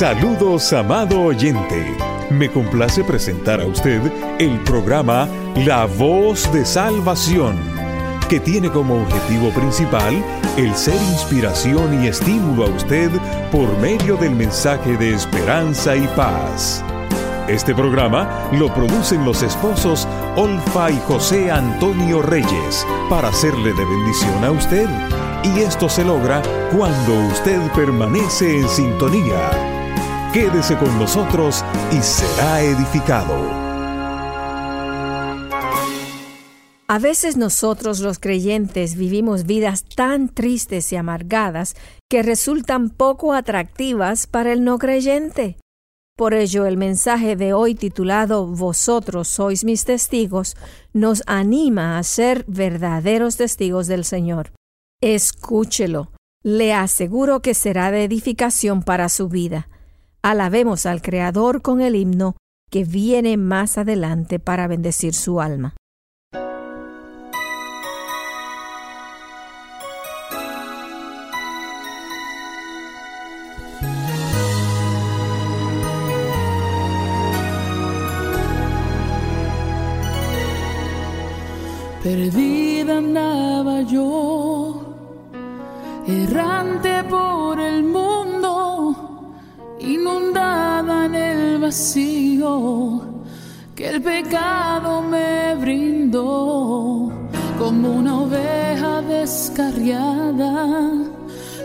Saludos, amado oyente. Me complace presentar a usted el programa La Voz de Salvación, que tiene como objetivo principal el ser inspiración y estímulo a usted por medio del mensaje de esperanza y paz. Este programa lo producen los esposos Olfa y José Antonio Reyes para hacerle de bendición a usted. Y esto se logra cuando usted permanece en sintonía. Quédese con nosotros y será edificado. A veces nosotros los creyentes vivimos vidas tan tristes y amargadas que resultan poco atractivas para el no creyente. Por ello, el mensaje de hoy titulado Vosotros sois mis testigos nos anima a ser verdaderos testigos del Señor. Escúchelo. Le aseguro que será de edificación para su vida. Alabemos al Creador con el himno que viene más adelante para bendecir su alma. Perdida andaba yo, errante por el mundo, inundada en el vacío que el pecado me brindó, como una oveja descarriada,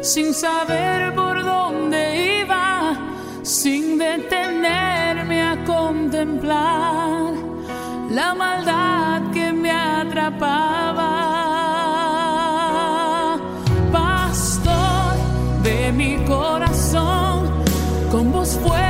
sin saber por dónde iba, sin detenerme a contemplar la maldad que me atrapaba. Voz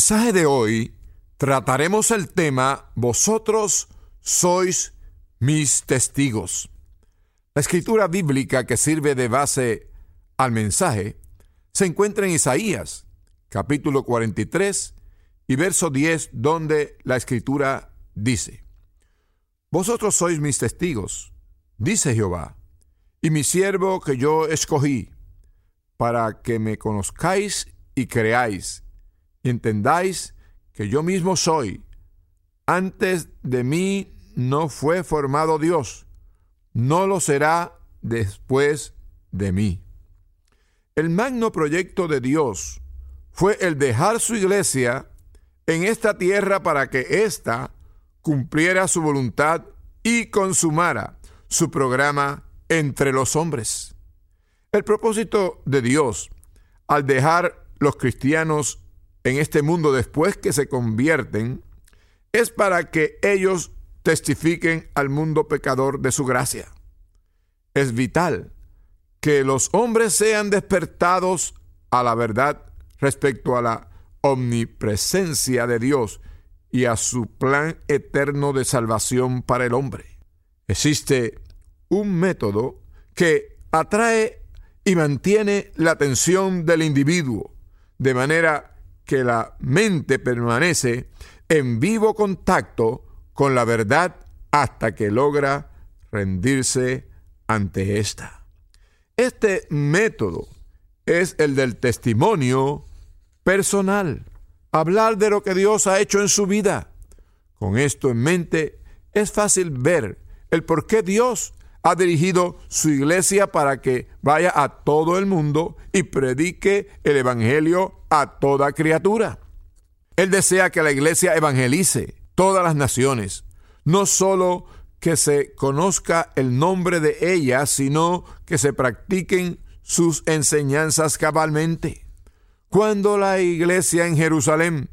mensaje de hoy trataremos el tema Vosotros sois mis testigos. La escritura bíblica que sirve de base al mensaje se encuentra en Isaías, capítulo 43 y verso 10, donde la escritura dice, Vosotros sois mis testigos, dice Jehová, y mi siervo que yo escogí, para que me conozcáis y creáis, entendáis que yo mismo soy. Antes de mí no fue formado Dios, no lo será después de mí. El magno proyecto de Dios fue el dejar su iglesia en esta tierra para que ésta cumpliera su voluntad y consumara su programa entre los hombres. El propósito de Dios al dejar los cristianos en este mundo después que se convierten es para que ellos testifiquen al mundo pecador de su gracia. Es vital que los hombres sean despertados a la verdad respecto a la omnipresencia de Dios y a su plan eterno de salvación para el hombre. Existe un método que atrae y mantiene la atención del individuo, de manera que la mente permanece en vivo contacto con la verdad hasta que logra rendirse ante esta. Este método es el del testimonio personal, hablar de lo que Dios ha hecho en su vida. Con esto en mente, es fácil ver el por qué Dios ha dirigido su iglesia para que vaya a todo el mundo y predique el Evangelio a toda criatura. Él desea que la iglesia evangelice todas las naciones, no solo que se conozca el nombre de ella, sino que se practiquen sus enseñanzas cabalmente. Cuando la iglesia en Jerusalén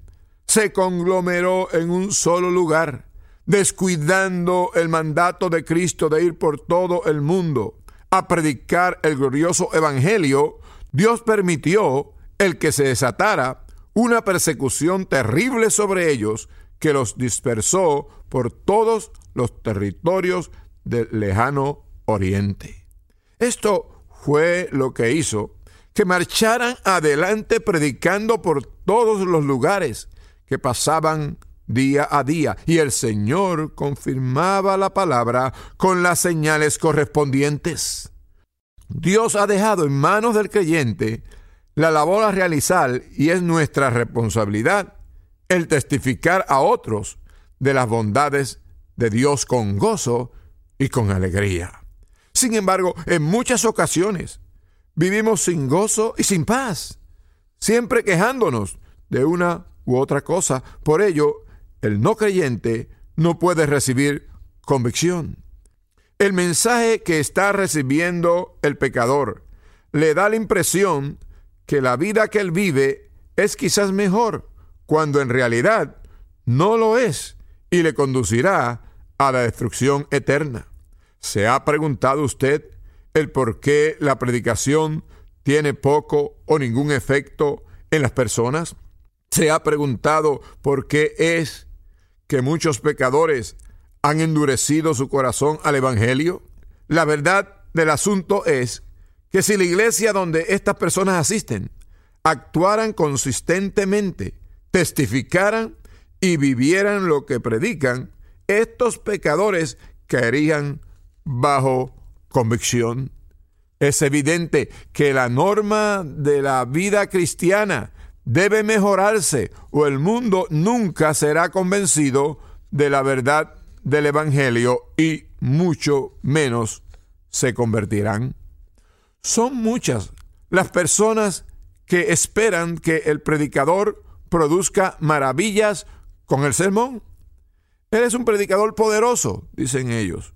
se conglomeró en un solo lugar, descuidando el mandato de Cristo de ir por todo el mundo a predicar el glorioso Evangelio, Dios permitió el que se desatara una persecución terrible sobre ellos que los dispersó por todos los territorios del lejano oriente. Esto fue lo que hizo que marcharan adelante predicando por todos los lugares que pasaban día a día, y el Señor confirmaba la palabra con las señales correspondientes. Dios ha dejado en manos del creyente la labor a realizar y es nuestra responsabilidad el testificar a otros de las bondades de Dios con gozo y con alegría. Sin embargo, en muchas ocasiones vivimos sin gozo y sin paz, siempre quejándonos de una u otra cosa. Por ello, el no creyente no puede recibir convicción. El mensaje que está recibiendo el pecador le da la impresión que la vida que él vive es quizás mejor, cuando en realidad no lo es y le conducirá a la destrucción eterna. ¿Se ha preguntado usted el por qué la predicación tiene poco o ningún efecto en las personas? ¿Se ha preguntado por qué es que muchos pecadores han endurecido su corazón al Evangelio? La verdad del asunto es que si la iglesia donde estas personas asisten actuaran consistentemente, testificaran y vivieran lo que predican, estos pecadores caerían bajo convicción. Es evidente que la norma de la vida cristiana debe mejorarse o el mundo nunca será convencido de la verdad del Evangelio y mucho menos se convertirán. Son muchas las personas que esperan que el predicador produzca maravillas con el sermón. Él es un predicador poderoso, dicen ellos.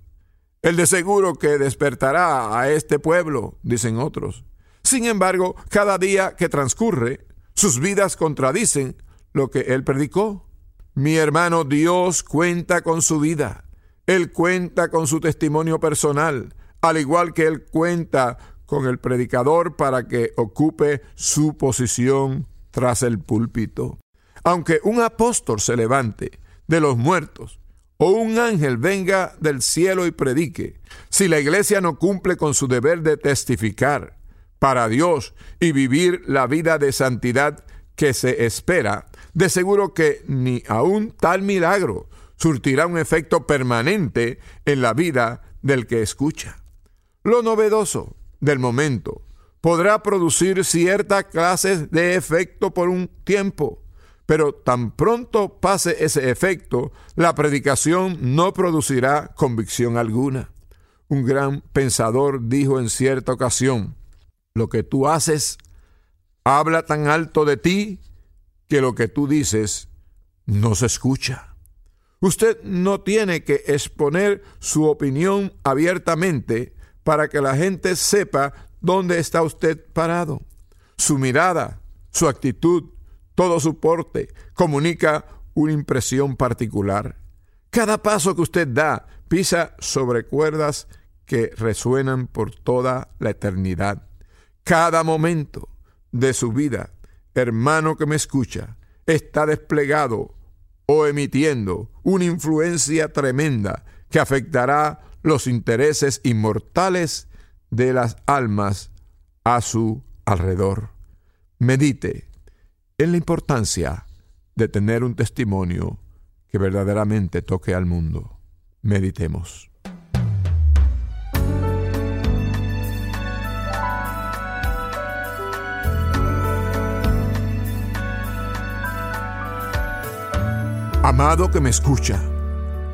El de seguro que despertará a este pueblo, dicen otros. Sin embargo, cada día que transcurre, sus vidas contradicen lo que él predicó. Mi hermano, Dios cuenta con su vida. Él cuenta con su testimonio personal, al igual que él cuenta con el predicador para que ocupe su posición tras el púlpito. Aunque un apóstol se levante de los muertos o un ángel venga del cielo y predique, si la iglesia no cumple con su deber de testificar, para Dios y vivir la vida de santidad que se espera, de seguro que ni aun tal milagro surtirá un efecto permanente en la vida del que escucha. Lo novedoso del momento podrá producir cierta clase de efecto por un tiempo, pero tan pronto pase ese efecto, la predicación no producirá convicción alguna. Un gran pensador dijo en cierta ocasión, lo que tú haces habla tan alto de ti que lo que tú dices no se escucha. Usted no tiene que exponer su opinión abiertamente para que la gente sepa dónde está usted parado. Su mirada, su actitud, todo su porte comunica una impresión particular. Cada paso que usted da pisa sobre cuerdas que resuenan por toda la eternidad. Cada momento de su vida, hermano que me escucha, está desplegado o emitiendo una influencia tremenda que afectará los intereses inmortales de las almas a su alrededor. Medite en la importancia de tener un testimonio que verdaderamente toque al mundo. Meditemos. Amado que me escucha,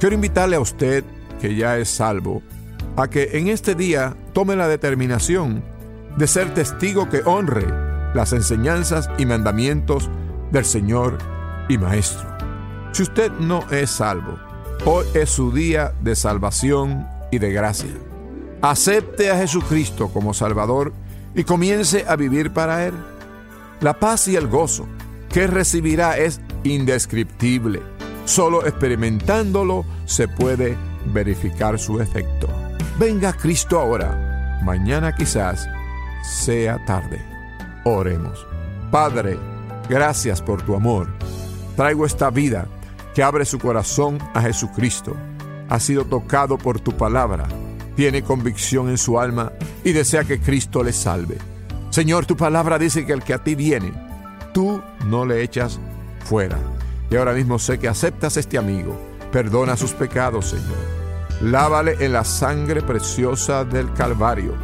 quiero invitarle a usted, que ya es salvo, a que en este día tome la determinación de ser testigo que honre las enseñanzas y mandamientos del Señor y Maestro. Si usted no es salvo, hoy es su día de salvación y de gracia. Acepte a Jesucristo como Salvador y comience a vivir para Él. La paz y el gozo que recibirá es indescriptible Solo experimentándolo se puede verificar su efecto. Venga Cristo ahora. Mañana quizás sea tarde. Oremos. Padre, gracias por tu amor. Traigo esta vida que abre su corazón a Jesucristo. Ha sido tocado por tu palabra. Tiene convicción en su alma y desea que Cristo le salve. Señor, tu palabra dice que el que a ti viene, tú no le echas fuera. Y ahora mismo sé que aceptas este amigo. Perdona sus pecados, Señor. Lávale en la sangre preciosa del Calvario.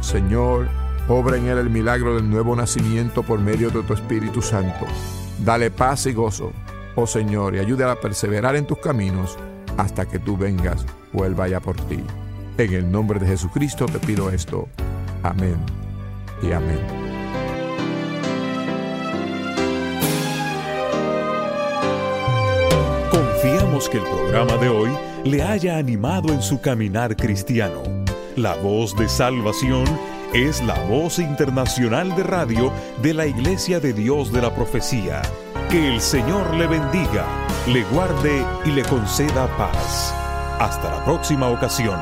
Señor, obra en él el milagro del nuevo nacimiento por medio de tu Espíritu Santo. Dale paz y gozo, oh Señor, y ayúdale a perseverar en tus caminos hasta que tú vengas o él vaya por ti. En el nombre de Jesucristo te pido esto. Amén y amén. Que el programa de hoy le haya animado en su caminar cristiano. La voz de salvación es la voz internacional de radio de la Iglesia de Dios de la Profecía. Que el Señor le bendiga, le guarde y le conceda paz. Hasta la próxima ocasión.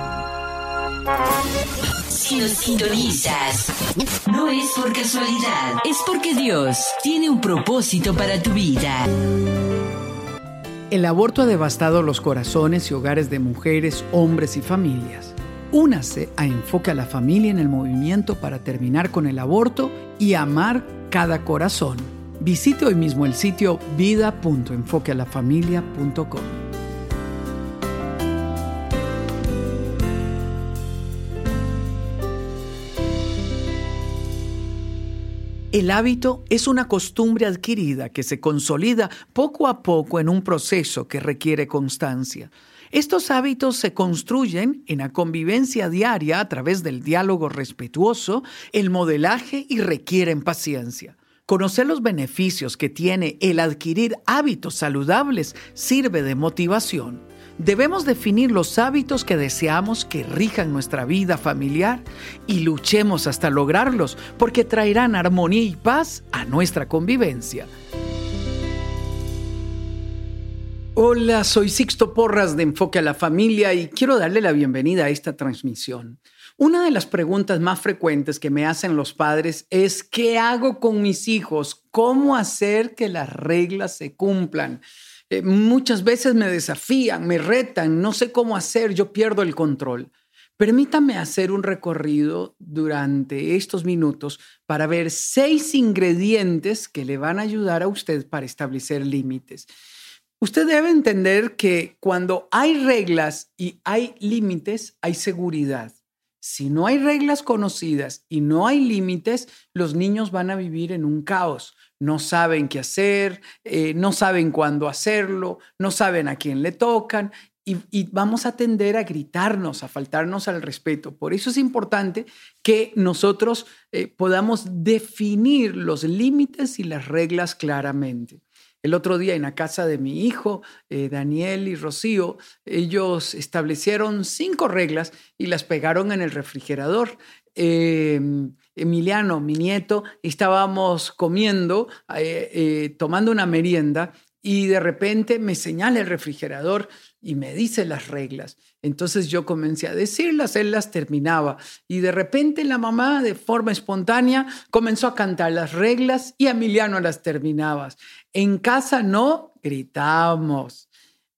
Si nos sintonizas, no es por casualidad, es porque Dios tiene un propósito para tu vida. El aborto ha devastado los corazones y hogares de mujeres, hombres y familias. Únase a Enfoque a la Familia en el movimiento para terminar con el aborto y amar cada corazón. Visite hoy mismo el sitio vida.enfoquealafamilia.com. El hábito es una costumbre adquirida que se consolida poco a poco en un proceso que requiere constancia. Estos hábitos se construyen en la convivencia diaria a través del diálogo respetuoso, el modelaje y requieren paciencia. Conocer los beneficios que tiene el adquirir hábitos saludables sirve de motivación. Debemos definir los hábitos que deseamos que rijan nuestra vida familiar y luchemos hasta lograrlos porque traerán armonía y paz a nuestra convivencia. Hola, soy Sixto Porras de Enfoque a la Familia y quiero darle la bienvenida a esta transmisión. Una de las preguntas más frecuentes que me hacen los padres es ¿qué hago con mis hijos? ¿Cómo hacer que las reglas se cumplan? Eh, muchas veces me desafían, me retan, no sé cómo hacer, yo pierdo el control. Permítame hacer un recorrido durante estos minutos para ver seis ingredientes que le van a ayudar a usted para establecer límites. Usted debe entender que cuando hay reglas y hay límites, hay seguridad. Si no hay reglas conocidas y no hay límites, los niños van a vivir en un caos no saben qué hacer, eh, no saben cuándo hacerlo, no saben a quién le tocan y, vamos a tender a gritarnos, a faltarnos al respeto. Por eso es importante que nosotros eh, podamos definir los límites y las reglas claramente. El otro día en la casa de mi hijo, eh, Daniel y Rocío, ellos establecieron cinco reglas y las pegaron en el refrigerador. Em, Emiliano, mi nieto, estábamos comiendo, eh, eh, tomando una merienda y de repente me señala el refrigerador y me dice las reglas. Entonces yo comencé a decirlas, él las terminaba y de repente la mamá de forma espontánea comenzó a cantar las reglas y Emiliano las terminaba. En casa no gritamos.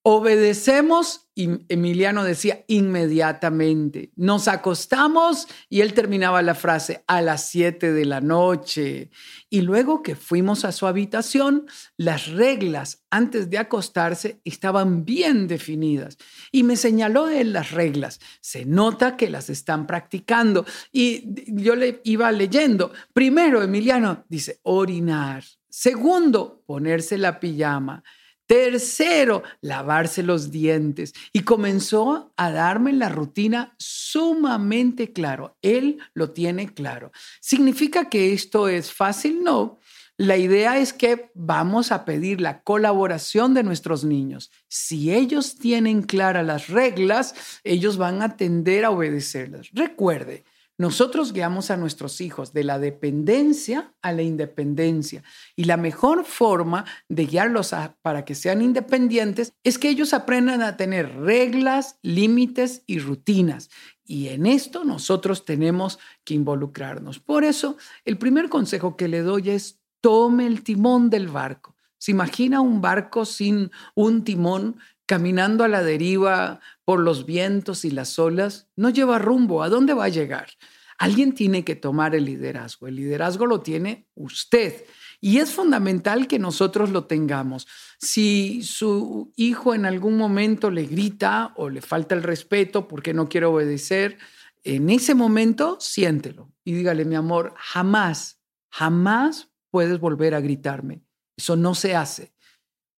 Obedecemos, y Emiliano decía inmediatamente. Nos acostamos y él terminaba la frase a las 7 de la noche. Y luego que fuimos a su habitación, las reglas antes de acostarse estaban bien definidas. Y me señaló él las reglas. Se nota que las están practicando. Y yo le iba leyendo. Primero, Emiliano dice, orinar. Segundo, ponerse la pijama. Tercero, lavarse los dientes. Y comenzó a darme la rutina sumamente claro. Él lo tiene claro. ¿Significa que esto es fácil? No. La idea es que vamos a pedir la colaboración de nuestros niños. Si ellos tienen claras las reglas, ellos van a tender a obedecerlas. Recuerde, nosotros guiamos a nuestros hijos de la dependencia a la independencia y la mejor forma de guiarlos para que sean independientes es que ellos aprendan a tener reglas, límites y rutinas. Y en esto nosotros tenemos que involucrarnos. Por eso, el primer consejo que le doy es tome el timón del barco. ¿Se imagina un barco sin un timón caminando a la deriva por los vientos y las olas, no lleva rumbo. ¿A dónde va a llegar? Alguien tiene que tomar el liderazgo. El liderazgo lo tiene usted. Y es fundamental que nosotros lo tengamos. Si su hijo en algún momento le grita o le falta el respeto porque no quiere obedecer, en ese momento siéntelo y dígale, mi amor, jamás, jamás puedes volver a gritarme. Eso no se hace.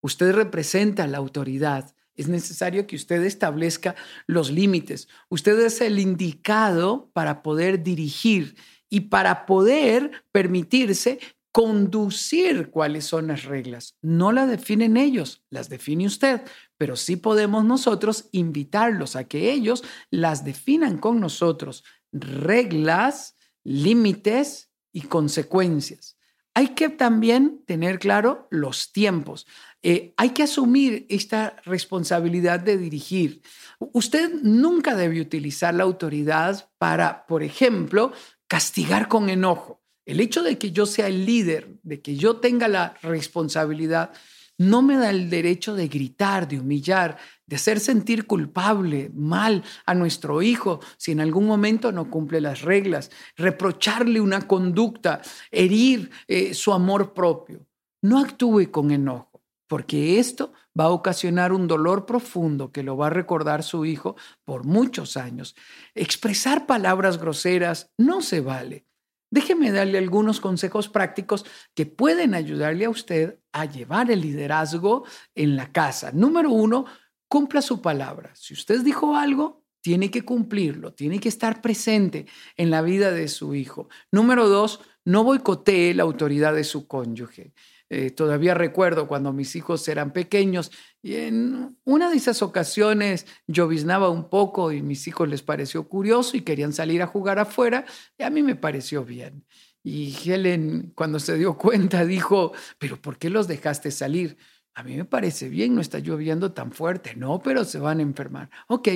Usted representa la autoridad es necesario que usted establezca los límites. Usted es el indicado para poder dirigir y para poder permitirse conducir cuáles son las reglas. No las definen ellos, las define usted, pero sí podemos nosotros invitarlos a que ellos las definan con nosotros. Reglas, límites y consecuencias. Hay que también tener claro los tiempos. Eh, hay que asumir esta responsabilidad de dirigir. Usted nunca debe utilizar la autoridad para, por ejemplo, castigar con enojo. El hecho de que yo sea el líder, de que yo tenga la responsabilidad, no me da el derecho de gritar, de humillar, de hacer sentir culpable, mal a nuestro hijo si en algún momento no cumple las reglas, reprocharle una conducta, herir eh, su amor propio. No actúe con enojo porque esto va a ocasionar un dolor profundo que lo va a recordar su hijo por muchos años. Expresar palabras groseras no se vale. Déjeme darle algunos consejos prácticos que pueden ayudarle a usted a llevar el liderazgo en la casa. Número uno, cumpla su palabra. Si usted dijo algo, tiene que cumplirlo, tiene que estar presente en la vida de su hijo. Número dos, no boicotee la autoridad de su cónyuge. Eh, todavía recuerdo cuando mis hijos eran pequeños y en una de esas ocasiones lloviznaba un poco y mis hijos les pareció curioso y querían salir a jugar afuera y a mí me pareció bien. Y Helen, cuando se dio cuenta, dijo, pero ¿por qué los dejaste salir? A mí me parece bien, no está lloviendo tan fuerte. No, pero se van a enfermar. Ok,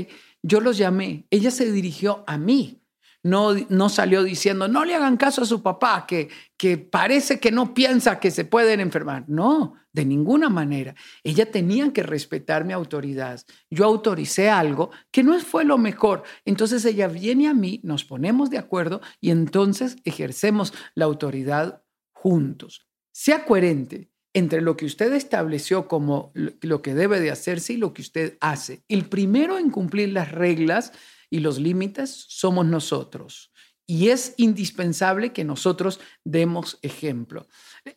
yo los llamé. Ella se dirigió a mí no, no salió diciendo, no le hagan caso a su papá, que, que parece que no piensa que se pueden enfermar. No, de ninguna manera. Ella tenía que respetar mi autoridad. Yo autoricé algo que no fue lo mejor. Entonces ella viene a mí, nos ponemos de acuerdo y entonces ejercemos la autoridad juntos. Sea coherente entre lo que usted estableció como lo que debe de hacerse y lo que usted hace. El primero en cumplir las reglas y los límites somos nosotros. Y es indispensable que nosotros demos ejemplo.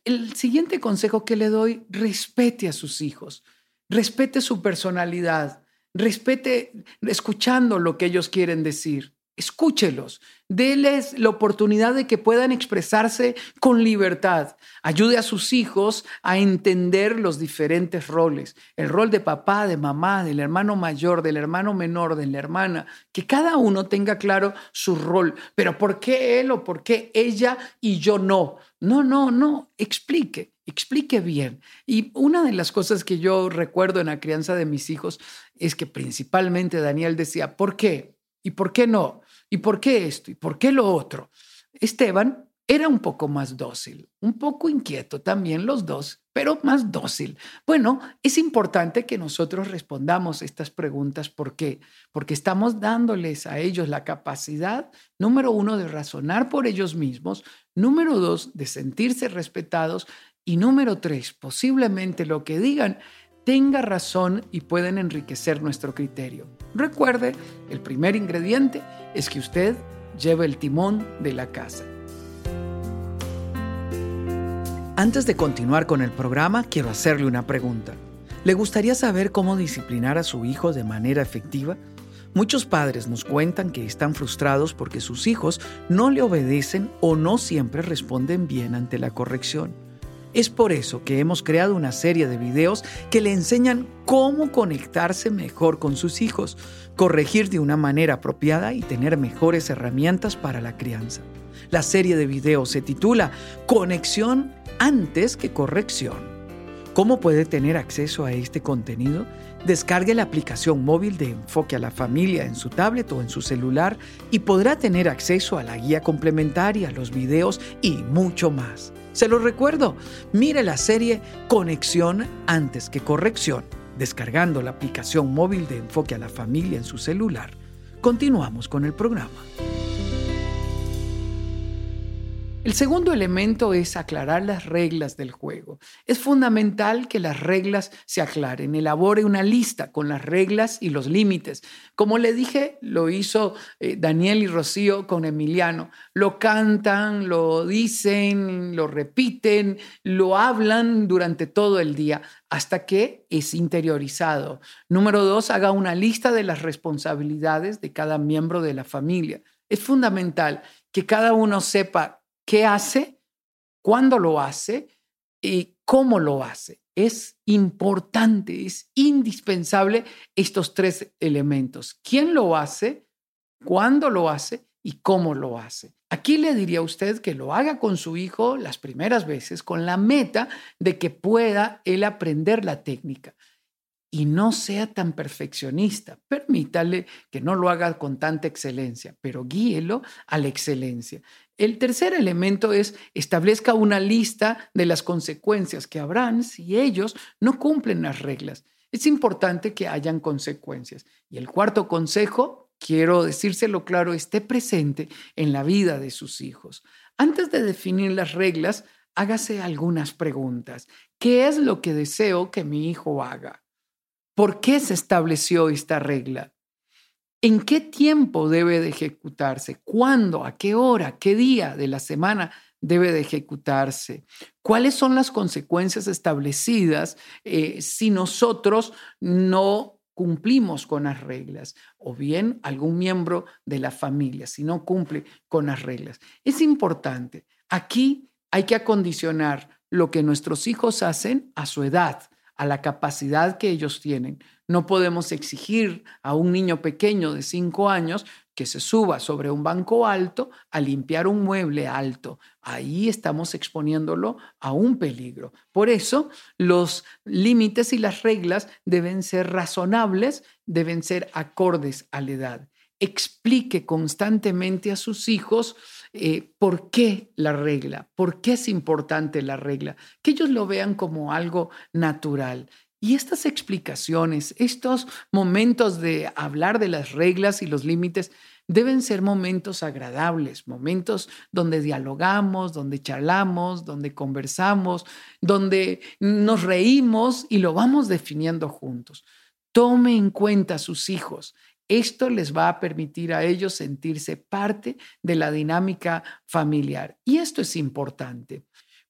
El siguiente consejo que le doy, respete a sus hijos, respete su personalidad, respete escuchando lo que ellos quieren decir escúchelos, déles la oportunidad de que puedan expresarse con libertad. Ayude a sus hijos a entender los diferentes roles, el rol de papá, de mamá, del hermano mayor, del hermano menor, de la hermana, que cada uno tenga claro su rol. Pero ¿por qué él o por qué ella y yo no? No, no, no, explique. explique bien. Y una de las cosas que yo recuerdo en la crianza de mis hijos es que principalmente Daniel decía, ¿por qué? ¿Y por qué no? ¿Y por qué esto? ¿Y por qué lo otro? Esteban era un poco más dócil, un poco inquieto también los dos, pero más dócil. Bueno, es importante que nosotros respondamos estas preguntas. ¿Por qué? Porque estamos dándoles a ellos la capacidad, número uno, de razonar por ellos mismos, número dos, de sentirse respetados y número tres, posiblemente lo que digan tenga razón y pueden enriquecer nuestro criterio. Recuerde, el primer ingrediente es que usted lleve el timón de la casa. Antes de continuar con el programa, quiero hacerle una pregunta. ¿Le gustaría saber cómo disciplinar a su hijo de manera efectiva? Muchos padres nos cuentan que están frustrados porque sus hijos no le obedecen o no siempre responden bien ante la corrección. Es por eso que hemos creado una serie de videos que le enseñan cómo conectarse mejor con sus hijos, corregir de una manera apropiada y tener mejores herramientas para la crianza. La serie de videos se titula Conexión antes que corrección. ¿Cómo puede tener acceso a este contenido? Descargue la aplicación móvil de Enfoque a la Familia en su tablet o en su celular y podrá tener acceso a la guía complementaria, los videos y mucho más. Se lo recuerdo, mire la serie Conexión antes que corrección, descargando la aplicación móvil de Enfoque a la Familia en su celular. Continuamos con el programa. El segundo elemento es aclarar las reglas del juego. Es fundamental que las reglas se aclaren. Elabore una lista con las reglas y los límites. Como le dije, lo hizo eh, Daniel y Rocío con Emiliano. Lo cantan, lo dicen, lo repiten, lo hablan durante todo el día hasta que es interiorizado. Número dos, haga una lista de las responsabilidades de cada miembro de la familia. Es fundamental que cada uno sepa qué hace, cuándo lo hace y cómo lo hace. Es importante, es indispensable estos tres elementos. ¿Quién lo hace? ¿Cuándo lo hace? ¿Y cómo lo hace? Aquí le diría a usted que lo haga con su hijo las primeras veces con la meta de que pueda él aprender la técnica y no sea tan perfeccionista. Permítale que no lo haga con tanta excelencia, pero guíelo a la excelencia. El tercer elemento es establezca una lista de las consecuencias que habrán si ellos no cumplen las reglas. Es importante que hayan consecuencias. Y el cuarto consejo, quiero decírselo claro, esté presente en la vida de sus hijos. Antes de definir las reglas, hágase algunas preguntas. ¿Qué es lo que deseo que mi hijo haga? ¿Por qué se estableció esta regla? ¿En qué tiempo debe de ejecutarse? ¿Cuándo? ¿A qué hora? ¿Qué día de la semana debe de ejecutarse? ¿Cuáles son las consecuencias establecidas eh, si nosotros no cumplimos con las reglas o bien algún miembro de la familia si no cumple con las reglas? Es importante. Aquí hay que acondicionar lo que nuestros hijos hacen a su edad a la capacidad que ellos tienen. No podemos exigir a un niño pequeño de cinco años que se suba sobre un banco alto a limpiar un mueble alto. Ahí estamos exponiéndolo a un peligro. Por eso, los límites y las reglas deben ser razonables, deben ser acordes a la edad. Explique constantemente a sus hijos eh, por qué la regla, por qué es importante la regla, que ellos lo vean como algo natural. Y estas explicaciones, estos momentos de hablar de las reglas y los límites, deben ser momentos agradables, momentos donde dialogamos, donde charlamos, donde conversamos, donde nos reímos y lo vamos definiendo juntos. Tome en cuenta a sus hijos. Esto les va a permitir a ellos sentirse parte de la dinámica familiar. Y esto es importante.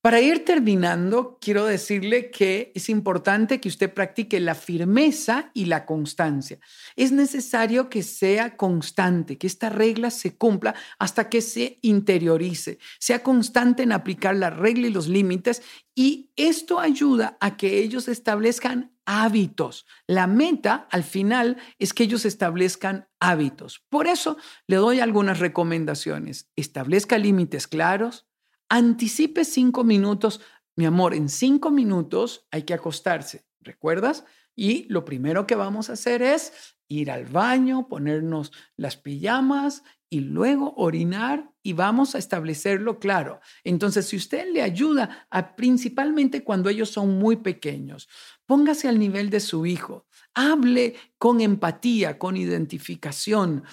Para ir terminando, quiero decirle que es importante que usted practique la firmeza y la constancia. Es necesario que sea constante, que esta regla se cumpla hasta que se interiorice. Sea constante en aplicar la regla y los límites y esto ayuda a que ellos establezcan hábitos. La meta al final es que ellos establezcan hábitos. Por eso le doy algunas recomendaciones. Establezca límites claros, anticipe cinco minutos mi amor, en cinco minutos hay que acostarse, ¿recuerdas? Y lo primero que vamos a hacer es ir al baño, ponernos las pijamas y luego orinar y vamos a establecerlo claro. Entonces, si usted le ayuda a principalmente cuando ellos son muy pequeños, póngase al nivel de su hijo, hable con empatía, con identificación.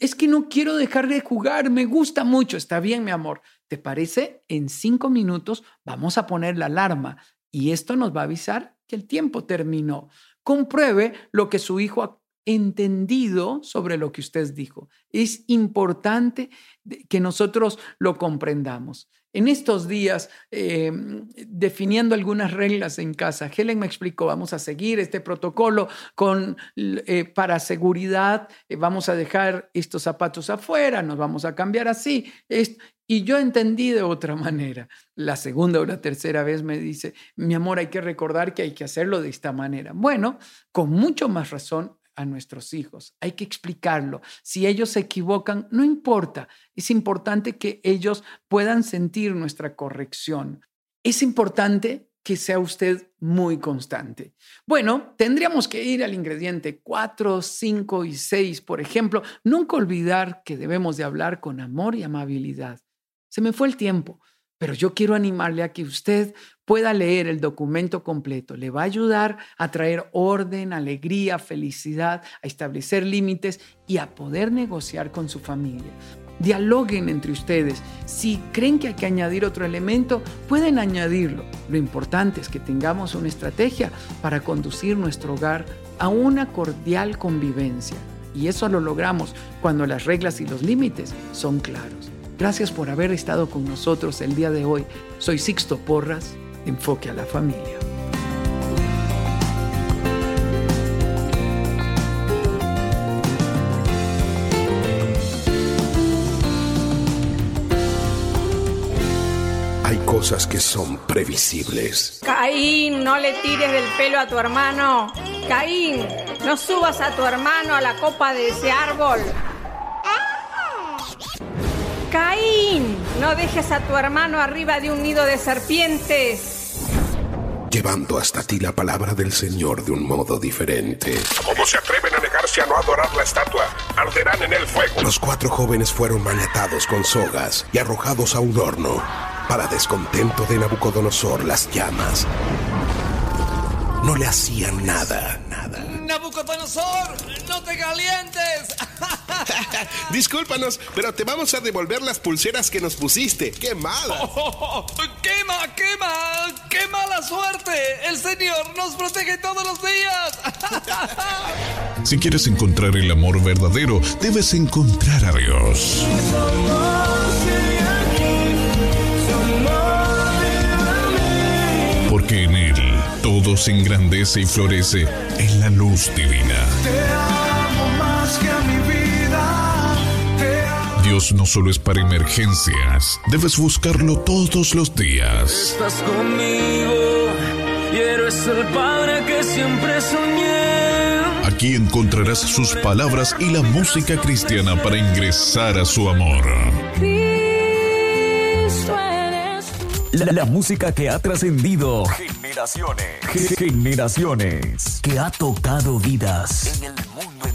Es que no quiero dejar de jugar, me gusta mucho, está bien, mi amor. ¿Te parece? En cinco minutos vamos a poner la alarma y esto nos va a avisar que el tiempo terminó. Compruebe lo que su hijo entendido sobre lo que usted dijo. Es importante que nosotros lo comprendamos. En estos días, eh, definiendo algunas reglas en casa, Helen me explicó, vamos a seguir este protocolo con, eh, para seguridad, eh, vamos a dejar estos zapatos afuera, nos vamos a cambiar así. y yo entendí de otra manera. La segunda o la tercera vez me dice, mi amor, hay que recordar que hay que hacerlo de esta manera. Bueno, con mucho más razón a nuestros hijos. Hay que explicarlo. Si ellos se equivocan, no importa. Es importante que ellos puedan sentir nuestra corrección. Es importante que sea usted muy constante. Bueno, tendríamos que ir al ingrediente 4, 5 y 6, por ejemplo. Nunca olvidar que debemos de hablar con amor y amabilidad. Se me fue el tiempo, pero yo quiero animarle a que usted pueda leer el documento completo. Le va a ayudar a traer orden, alegría, felicidad, a establecer límites y a poder negociar con su familia. Dialoguen entre ustedes. Si creen que hay que añadir otro elemento, pueden añadirlo. Lo importante es que tengamos una estrategia para conducir nuestro hogar a una cordial convivencia. Y eso lo logramos cuando las reglas y los límites son claros. Gracias por haber estado con nosotros el día de hoy. Soy Sixto Porras enfoque a la familia. Hay cosas que son previsibles. Caín, no le tires del pelo a tu hermano. Caín, no subas a tu hermano a la copa de ese árbol. Caín, no dejes a tu hermano arriba de un nido de serpientes llevando hasta ti la palabra del Señor de un modo diferente. ¿Cómo se atreven a negarse a no adorar la estatua? Arderán en el fuego. Los cuatro jóvenes fueron maniatados con sogas y arrojados a un horno. Para descontento de Nabucodonosor, las llamas no le hacían nada. No te calientes. Discúlpanos, pero te vamos a devolver las pulseras que nos pusiste. ¡Qué mala! ¡Quema, quema! ¡Qué mala suerte! El Señor nos protege todos los días. si quieres encontrar el amor verdadero, debes encontrar a Dios. Todo se engrandece y florece en la luz divina. Dios no solo es para emergencias, debes buscarlo todos los días. Estás conmigo y eres el Padre que siempre soñé. Aquí encontrarás sus palabras y la música cristiana para ingresar a su amor. La, la, música que ha trascendido generaciones. Generaciones. Que ha tocado vidas. En el mundo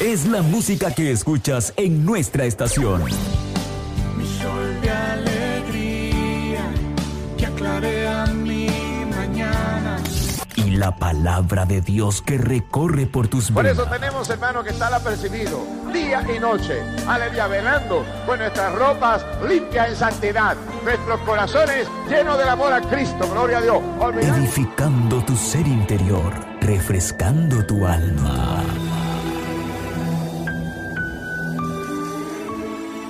es la música que escuchas en nuestra estación. La palabra de Dios que recorre por tus Por eso tenemos, hermano, que estar apercibido día y noche. Aleluya, velando con nuestras ropas limpias en santidad. Nuestros corazones llenos del amor a Cristo. Gloria a Dios. Edificando tu ser interior, refrescando tu alma.